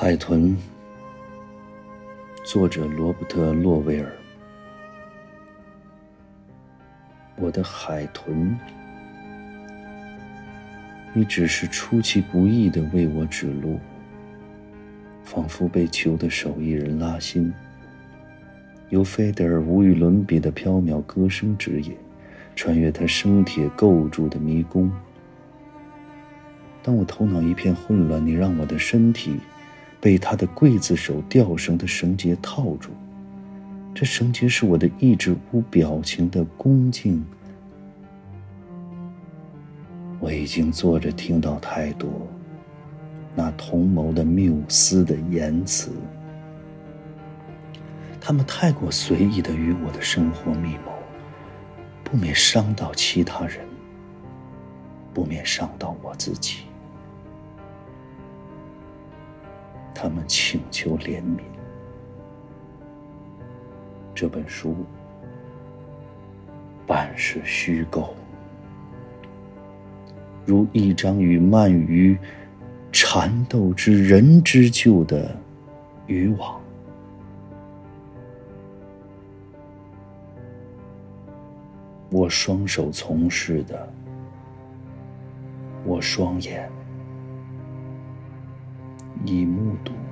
海豚，作者罗伯特·洛威尔。我的海豚，你只是出其不意的为我指路，仿佛被球的手艺人拉心，由费德尔无与伦比的飘渺歌声指引，穿越他生铁构筑的迷宫。当我头脑一片混乱，你让我的身体。被他的刽子手吊绳的绳结套住，这绳结是我的意志无表情的恭敬。我已经坐着听到太多那同谋的缪斯的言辞，他们太过随意的与我的生活密谋，不免伤到其他人，不免伤到我自己。他们请求怜悯。这本书半是虚构，如一张与鳗鱼缠斗之人之旧的渔网。我双手从事的，我双眼。你目睹。